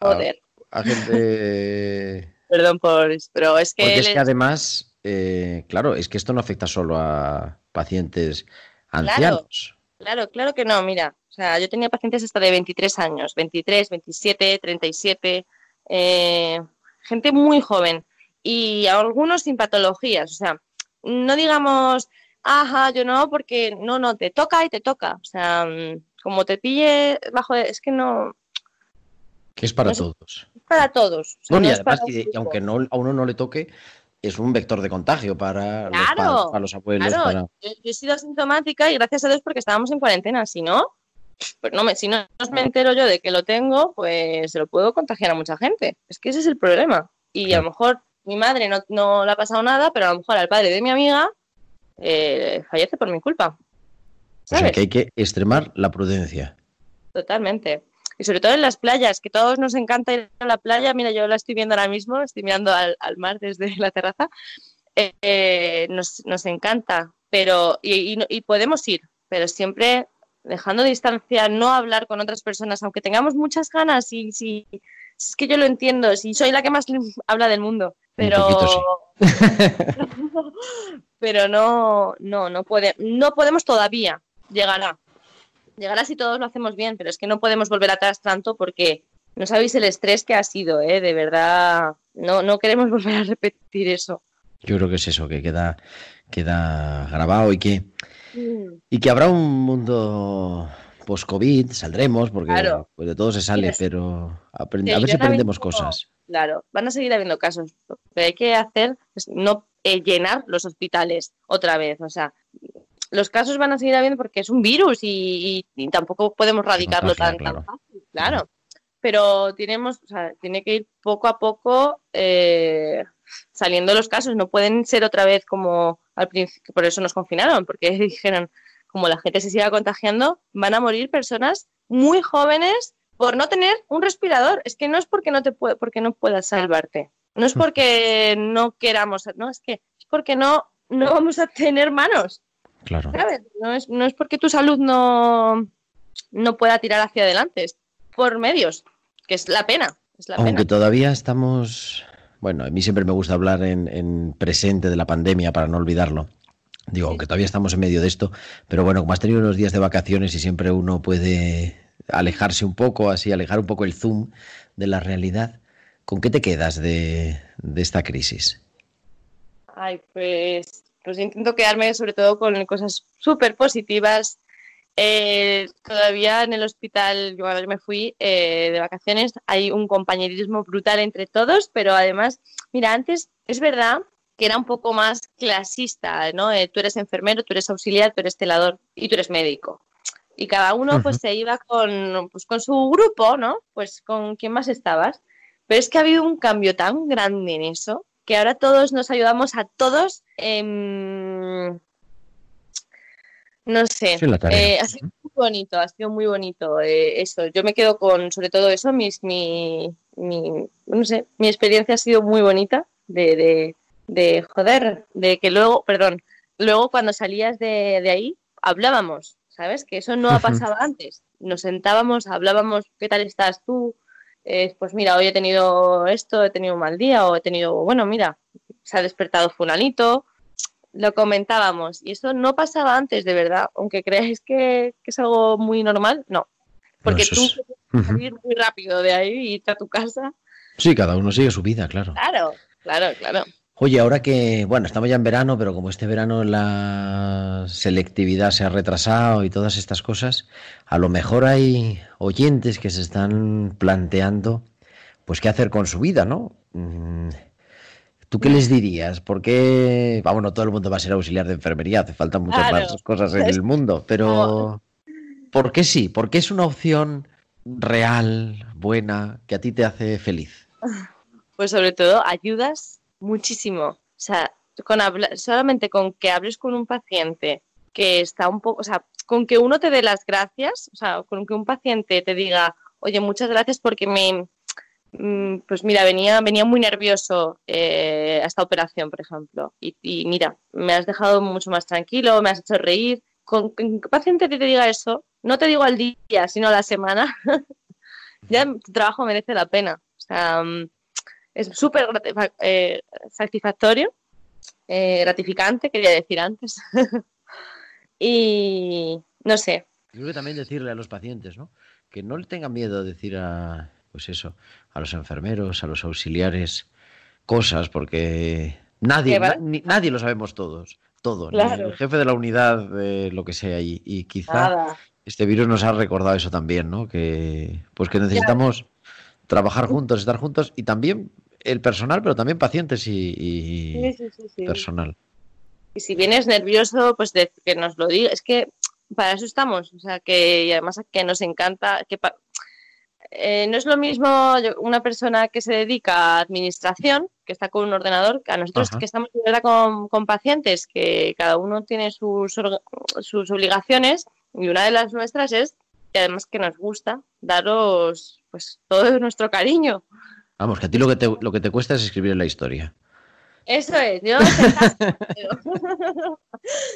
Joder, a gente? perdón por pero es que, Porque es que además, eh, claro, es que esto no afecta solo a pacientes ancianos. claro, claro que no, mira, o sea, yo tenía pacientes hasta de 23 años, 23, 27, 37, eh, gente muy joven y algunos sin patologías, o sea, no digamos, ajá, yo no, porque no, no, te toca y te toca, o sea, mm, como te pille bajo, de- es que no, Que es para No todos. es para todos. o sea, no además, para y, de- un y aunque no, a uno no le toque, es un vector de contagio para, los, padres, para los abuelos. Claro, para... yo, yo he sido asintomática y gracias a Dios porque estábamos en cuarentena. Si no, pues no me, si no me entero yo de que lo tengo, pues se lo puedo contagiar a mucha gente. Es que ese es el problema. Y a lo mejor mi madre no, no le ha pasado nada, pero a lo mejor al padre de mi amiga eh, fallece por mi culpa. O sea ¿Sabes? que hay que extremar la prudencia. Totalmente. Y sobre todo en las playas, que todos nos encanta ir a la playa. Mira, yo la estoy viendo ahora mismo, estoy mirando al, al mar desde la terraza. Eh, eh, nos, nos encanta, pero y, y no- y podemos ir, pero siempre dejando distancia, no hablar con otras personas, aunque tengamos muchas ganas y si es que yo lo entiendo, si soy la que más habla del mundo, pero pero no no no puede no podemos todavía llegará llegará si todos lo hacemos bien, pero es que no podemos volver atrás tanto porque no sabéis el estrés que ha sido, ¿eh? de verdad, no, no queremos volver a repetir eso. Yo creo que es eso, que queda, queda grabado y que, y que habrá un mundo post-COVID, saldremos, porque Claro. pues de todo se sale, pero a ver si aprendemos mismo- cosas. Claro, van a seguir habiendo casos. Que hay que hacer es no eh, llenar los hospitales otra vez. O sea, los casos van a seguir habiendo porque es un virus y, y- y tampoco podemos radicarlo tan, tan claro. fácil. Claro. Pero tenemos, o sea, tiene que ir poco a poco eh, saliendo los casos. No pueden ser otra vez como al principio, por eso nos confinaron, porque dijeron, como la gente se siga contagiando, van a morir personas muy jóvenes por no tener un respirador. Es que no es porque no te puede, porque no puedas salvarte. No es porque no queramos, no, es que es porque no, no vamos a tener manos. Claro. ¿sabes? No es, no es porque tu salud no, no pueda tirar hacia adelante, es por medios, que es la pena. Es la Aunque pena. todavía estamos, bueno, a mí siempre me gusta hablar en, en presente de la pandemia para no olvidarlo. Digo, aunque todavía estamos en medio de esto, pero bueno, como has tenido unos días de vacaciones y siempre uno puede alejarse un poco, así, alejar un poco el zoom de la realidad, ¿con qué te quedas de, esta crisis? Ay, pues, pues intento quedarme sobre todo con cosas súper positivas. Eh, todavía en el hospital, yo me fui eh, de vacaciones, hay un compañerismo brutal entre todos, pero además, mira, antes es verdad que era un poco más clasista, ¿no? Eh, tú eres enfermero, tú eres auxiliar, tú eres telador y tú eres médico. Y cada uno pues se iba con, pues, con su grupo, ¿no? Pues con quién más estabas. Pero es que ha habido un cambio tan grande en eso que ahora todos nos ayudamos a todos. em, no sé, Sí, eh, ha sido muy bonito, ha sido muy bonito eh, eso. Yo me quedo con, sobre todo eso, mis, mi, mi, no sé, mi experiencia ha sido muy bonita de, de, de, joder, de que luego, perdón, luego cuando salías de, de ahí hablábamos, ¿sabes? Que eso no ha pasado antes. Nos sentábamos, hablábamos, ¿qué tal estás tú? Eh, pues mira, hoy he tenido esto, he tenido un mal día, o he tenido, bueno, mira, se ha despertado fulanito, lo comentábamos. Y eso no pasaba antes, de verdad, aunque creáis que, que es algo muy normal, no. Porque tú es- puedes salir muy rápido de ahí y irte a tu casa. Sí, cada uno sigue su vida, claro. Claro, claro, claro. Oye, ahora que, bueno, estamos ya en verano, pero como este verano la selectividad se ha retrasado y todas estas cosas, a lo mejor hay oyentes que se están planteando, pues, qué hacer con su vida, ¿no? Mm, ¿Tú qué les dirías? ¿Por qué? Vamos, no todo el mundo va a ser auxiliar de enfermería, hace falta muchas Claro. más cosas en el mundo, pero ¿por qué sí? ¿Por qué es una opción real, buena, que a ti te hace feliz? Pues sobre todo ayudas muchísimo. O sea, con habla- solamente con que hables con un paciente que está un poco, o sea, con que uno te dé las gracias, o sea, con que un paciente te diga, oye, muchas gracias porque me, mm, pues mira, venía, venía muy nervioso eh, a esta operación, por ejemplo, y, y mira, me has dejado mucho más tranquilo, me has hecho reír. Con que un paciente te diga eso, no te digo al día, sino a la semana, ya tu trabajo merece la pena. O sea, mm, es súper eh, satisfactorio, eh, gratificante, quería decir antes. y no sé, Creo que también decirle a los pacientes, ¿no? Que no le tengan miedo a decir a, pues eso, a los enfermeros, a los auxiliares, cosas, porque nadie, na- ni- nadie lo sabemos todos, todo, Claro. el jefe de la unidad, eh, lo que sea, y, y quizá nada. este virus nos ha recordado eso también, ¿no? Que, pues que necesitamos trabajar juntos, estar juntos, y también el personal, pero también pacientes y, y Sí, sí, sí, sí. personal. Y si vienes nervioso, pues de- que nos lo diga. Es que para eso estamos. O sea, que y además que nos encanta. que pa- eh, No es lo mismo una persona que se dedica a administración, que está con un ordenador, que a nosotros Ajá. que estamos con, con pacientes, que cada uno tiene sus, sus obligaciones. Y una de las nuestras es, y además que nos gusta, daros pues todo nuestro cariño. Vamos, que a ti lo que te, lo que te cuesta es escribir la historia. Eso es, yo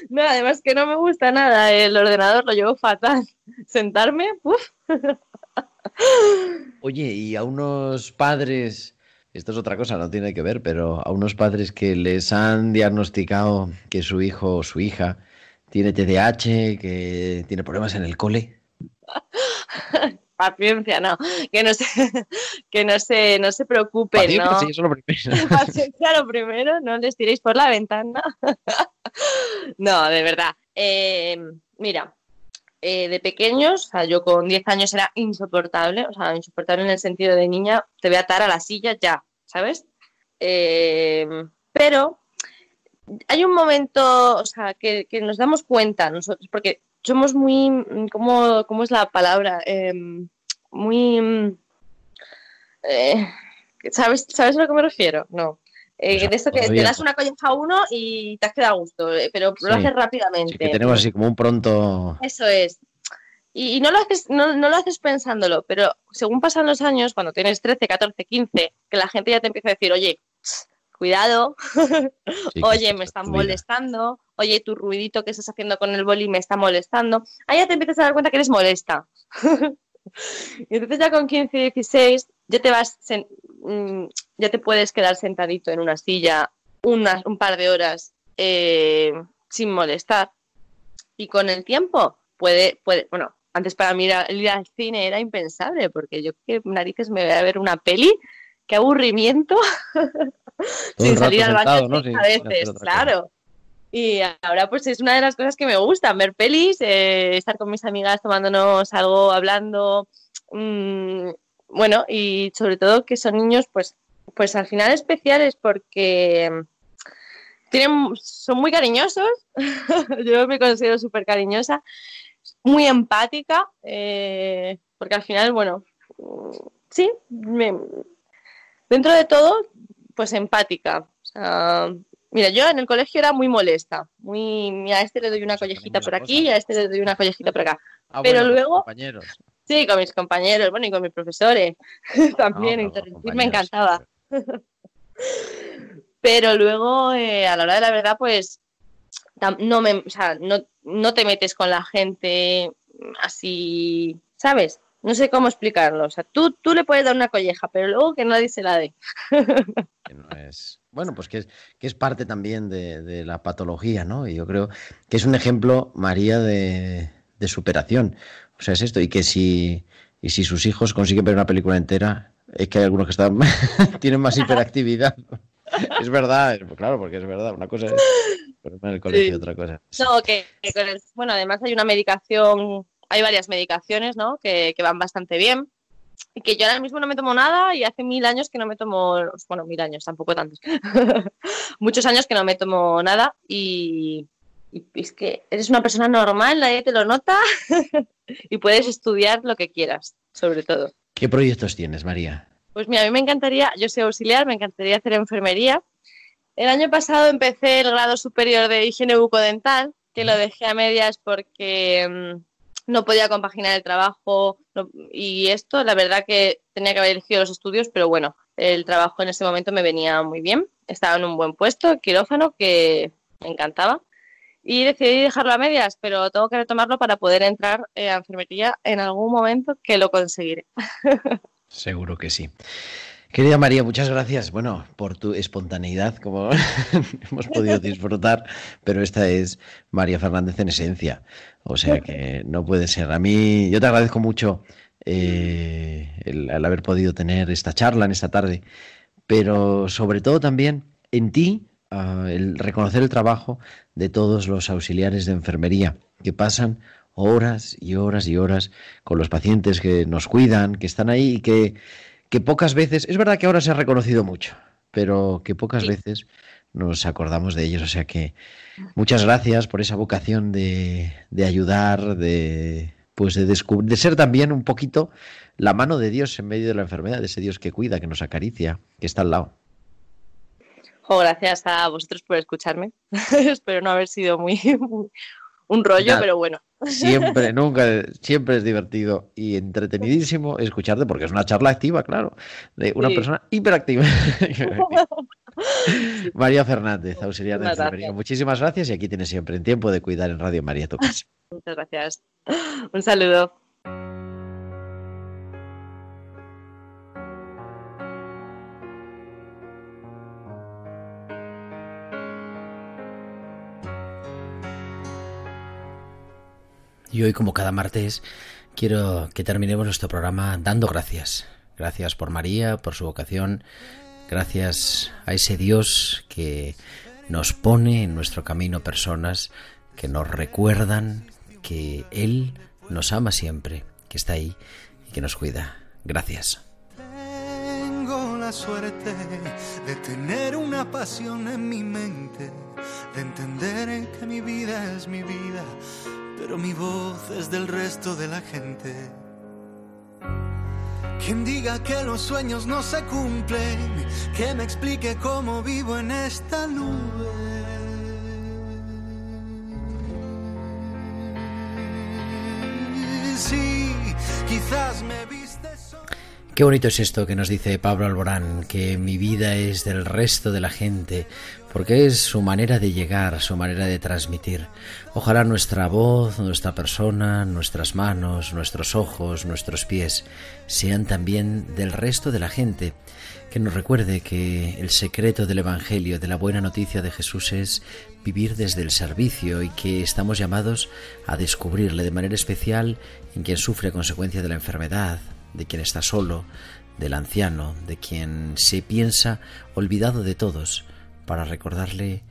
No, además que no me gusta nada el ordenador, lo llevo fatal. Sentarme, uff, Oye, y a unos padres, esto es otra cosa, no tiene que ver, pero a unos padres que les han diagnosticado que su hijo o su hija tiene TDAH, que tiene problemas en el cole. paciencia, no, que no se, que no se, no se preocupen, Paciencia, ¿no? sí, eso es lo primero. Paciencia lo primero, no les tiréis por la ventana. no, de verdad. Eh, mira, eh, de pequeños, o sea, yo con 10 años era insoportable, o sea, insoportable en el sentido de niña, te voy a atar a la silla ya, ¿sabes? Eh, pero hay un momento, o sea, que, que nos damos cuenta nosotros, porque somos muy, mm, ¿cómo, cómo es la palabra? Eh, muy... mm, eh, ¿sabes, ¿Sabes a lo que me refiero? No. Eh, Pues de esto que te das una colleja a uno y te has quedado a gusto, eh, pero lo haces rápidamente. Sí, que tenemos así como un pronto. Eso es. y no lo haces, no, no, lo haces pensándolo, pero según pasan los años, cuando tienes 13, 14, 15, que la gente ya te empieza a decir, oye, cuidado, oye, me están molestando, oye, tu ruidito que estás haciendo con el boli me está molestando, ahí ya te empiezas a dar cuenta que eres molesta. y entonces ya con 15, 16, ya te vas, mm, ya te puedes quedar sentadito en una silla un par de horas eh, sin molestar. Y con el tiempo puede, puede, bueno, antes para mí ir, al cine era impensable, porque yo que narices me voy a ver una peli, qué aburrimiento, sin salir al baño a veces, claro. Y ahora pues es una de las cosas que me gusta, ver pelis, eh, estar con mis amigas tomándonos algo, hablando, mm, bueno, y sobre todo que son niños pues, pues al final especiales porque tienen, son muy cariñosos, yo me considero súper cariñosa, muy empática, eh, porque al final, bueno, sí, dentro de todo, pues empática. Mira, yo en el colegio era muy molesta, muy, a este le doy una collejita por aquí y a este le doy una collejita por acá. Ah, pero luego... Compañeros. Sí, con mis compañeros, bueno, y con mis profesores también, me encantaba. Pero luego, eh, a la hora de la verdad, pues no, me, o sea, no, no te metes con la gente así, ¿sabes? No sé cómo explicarlo. O sea, tú, tú le puedes dar una colleja, pero luego que nadie se la dé. Bueno, pues que es, que es parte también de, la patología, ¿no? Y yo creo que es un ejemplo, María, de, de superación. O sea, es esto. Y que si, y si sus hijos consiguen ver una película entera, es que hay algunos que están tienen más hiperactividad. es verdad, claro, porque es verdad. Una cosa es en el colegio, otra cosa. No, que, bueno, además hay una medicación, hay varias medicaciones, ¿no? Que, van bastante bien. Que yo ahora mismo no me tomo nada y hace mil años que no me tomo, bueno, mil años, tampoco tantos, muchos años que no me tomo nada y, y es que eres una persona normal, nadie te lo nota y puedes estudiar lo que quieras, sobre todo. ¿Qué proyectos tienes, María? Pues mira, a mí me encantaría, yo soy auxiliar, me encantaría hacer enfermería. El año pasado empecé el grado superior de higiene bucodental, que lo dejé a medias porque mm, no podía compaginar el trabajo y esto, la verdad que tenía que haber elegido los estudios, pero bueno, el trabajo en ese momento me venía muy bien. Estaba en un buen puesto, quirófano, que me encantaba. Y decidí dejarlo a medias, pero tengo que retomarlo para poder entrar a enfermería en algún momento que lo conseguiré. Seguro que sí. Querida María, muchas gracias, bueno, por tu espontaneidad, como hemos podido disfrutar, pero esta es María Fernández en esencia, o sea que no puede ser. A mí, yo te agradezco mucho eh, el, haber podido tener esta charla en esta tarde, pero sobre todo también en ti, ah, el reconocer el trabajo de todos los auxiliares de enfermería que pasan horas y horas y horas con los pacientes que nos cuidan, que están ahí y que, que pocas veces, es verdad que ahora se ha reconocido mucho, pero que pocas veces nos acordamos de ellos. O sea que muchas gracias por esa vocación de, de ayudar, de pues de, de ser también un poquito la mano de Dios en medio de la enfermedad, de ese Dios que cuida, que nos acaricia, que está al lado. gracias a vosotros por escucharme. Espero no haber sido muy, un rollo, pero bueno. Siempre, nunca, siempre es divertido y entretenidísimo escucharte porque es una charla activa, claro, de una persona hiperactiva. María Fernández, auxiliar de enfermería. Muchísimas gracias y aquí tienes siempre en tiempo de cuidar en Radio María tu Muchas gracias. Un saludo. Y hoy, como cada martes, quiero que terminemos nuestro programa dando gracias. Gracias por María, por su vocación. Gracias a ese Dios que nos pone en nuestro camino personas que nos recuerdan que Él nos ama siempre, que está ahí y que nos cuida. Gracias. Tengo la suerte de tener una pasión en mi mente, de entender que mi vida es mi vida pero mi voz es del resto de la gente. Quien diga que los sueños no se cumplen, que me explique cómo vivo en esta nube. Si Quizás me viste. Qué bonito es esto que nos dice Pablo Alborán, que mi vida es del resto de la gente, porque es su manera de llegar, su manera de transmitir. Ojalá nuestra voz, nuestra persona, nuestras manos, nuestros ojos, nuestros pies sean también del resto de la gente, que nos recuerde que el secreto del Evangelio, de la buena noticia de Jesús es vivir desde el servicio y que estamos llamados a descubrirle de manera especial en quien sufre consecuencia de la enfermedad, de quien está solo, del anciano, de quien se piensa olvidado de todos, para recordarle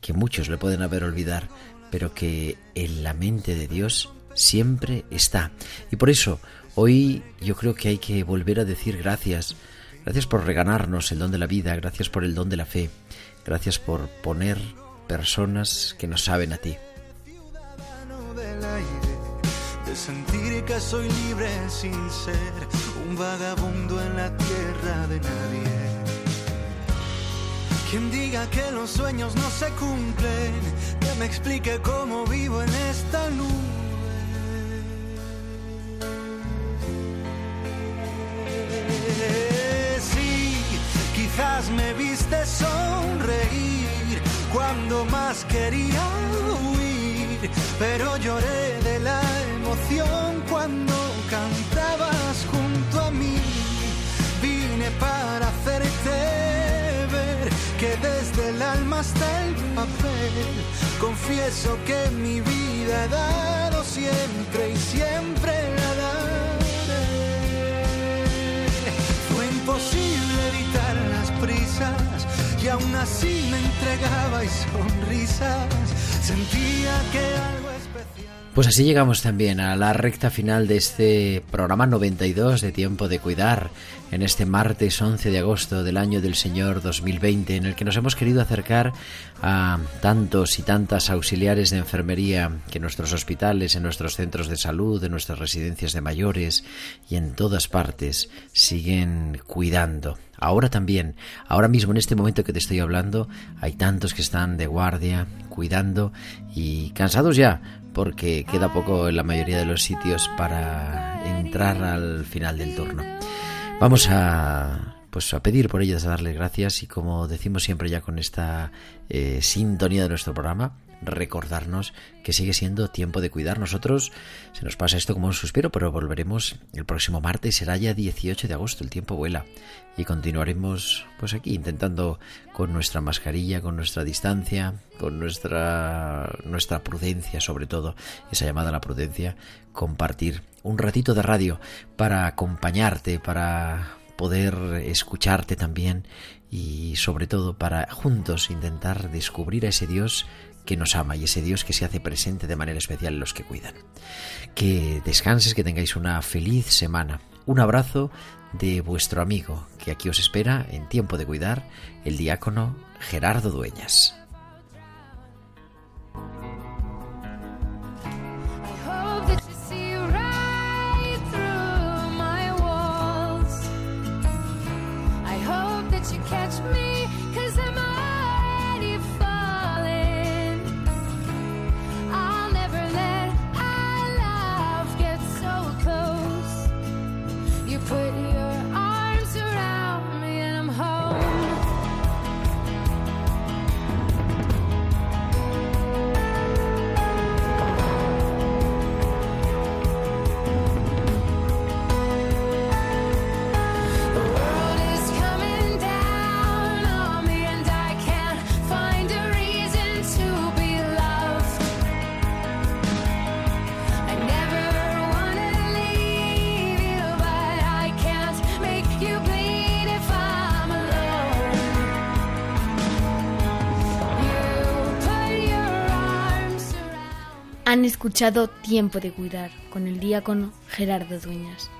que muchos le pueden haber olvidar, pero que en la mente de Dios siempre está. Y por eso hoy yo creo que hay que volver a decir gracias. Gracias por reganarnos el don de la vida, gracias por el don de la fe, gracias por poner personas que nos saben a ti. de sentir que soy libre sin ser un vagabundo en la tierra de nadie. Quien diga que los sueños no se cumplen, que me explique cómo vivo en esta quizás me viste sonreír cuando más quería huir, pero lloré de la emoción hasta el papel confieso que mi vida he dado siempre y siempre la daré. Fue imposible evitar las prisas y aún así me entregaba y sonrisas. Sentía que algo. Pues así llegamos también a la recta final de este programa 92 de Tiempo de Cuidar, en este martes 11 de agosto del año del Señor 2020, en el que nos hemos querido acercar a tantos y tantas auxiliares de enfermería que en nuestros hospitales, en nuestros centros de salud, en nuestras residencias de mayores y en todas partes siguen cuidando. Ahora también, ahora mismo en este momento que te estoy hablando, hay tantos que están de guardia, cuidando y cansados ya, porque queda poco en la mayoría de los sitios para entrar al final del turno. Vamos a pues a pedir por ellos, a darles gracias y como decimos siempre ya con esta eh, sintonía de nuestro programa, recordarnos que sigue siendo tiempo de cuidar. Nosotros se nos pasa esto como un suspiro, pero volveremos el próximo martes, será ya 18 de agosto, el tiempo vuela y continuaremos pues aquí intentando con nuestra mascarilla, con nuestra distancia, con nuestra nuestra prudencia sobre todo, esa llamada a la prudencia, compartir un ratito de radio para acompañarte, para poder escucharte también y sobre todo para juntos intentar descubrir a ese Dios que nos ama y ese Dios que se hace presente de manera especial en los que cuidan. Que descanses, que tengáis una feliz semana. Un abrazo de vuestro amigo que aquí os espera en tiempo de cuidar, el diácono Gerardo Dueñas. Han escuchado Tiempo de Cuidar con el diácono Gerardo Dueñas.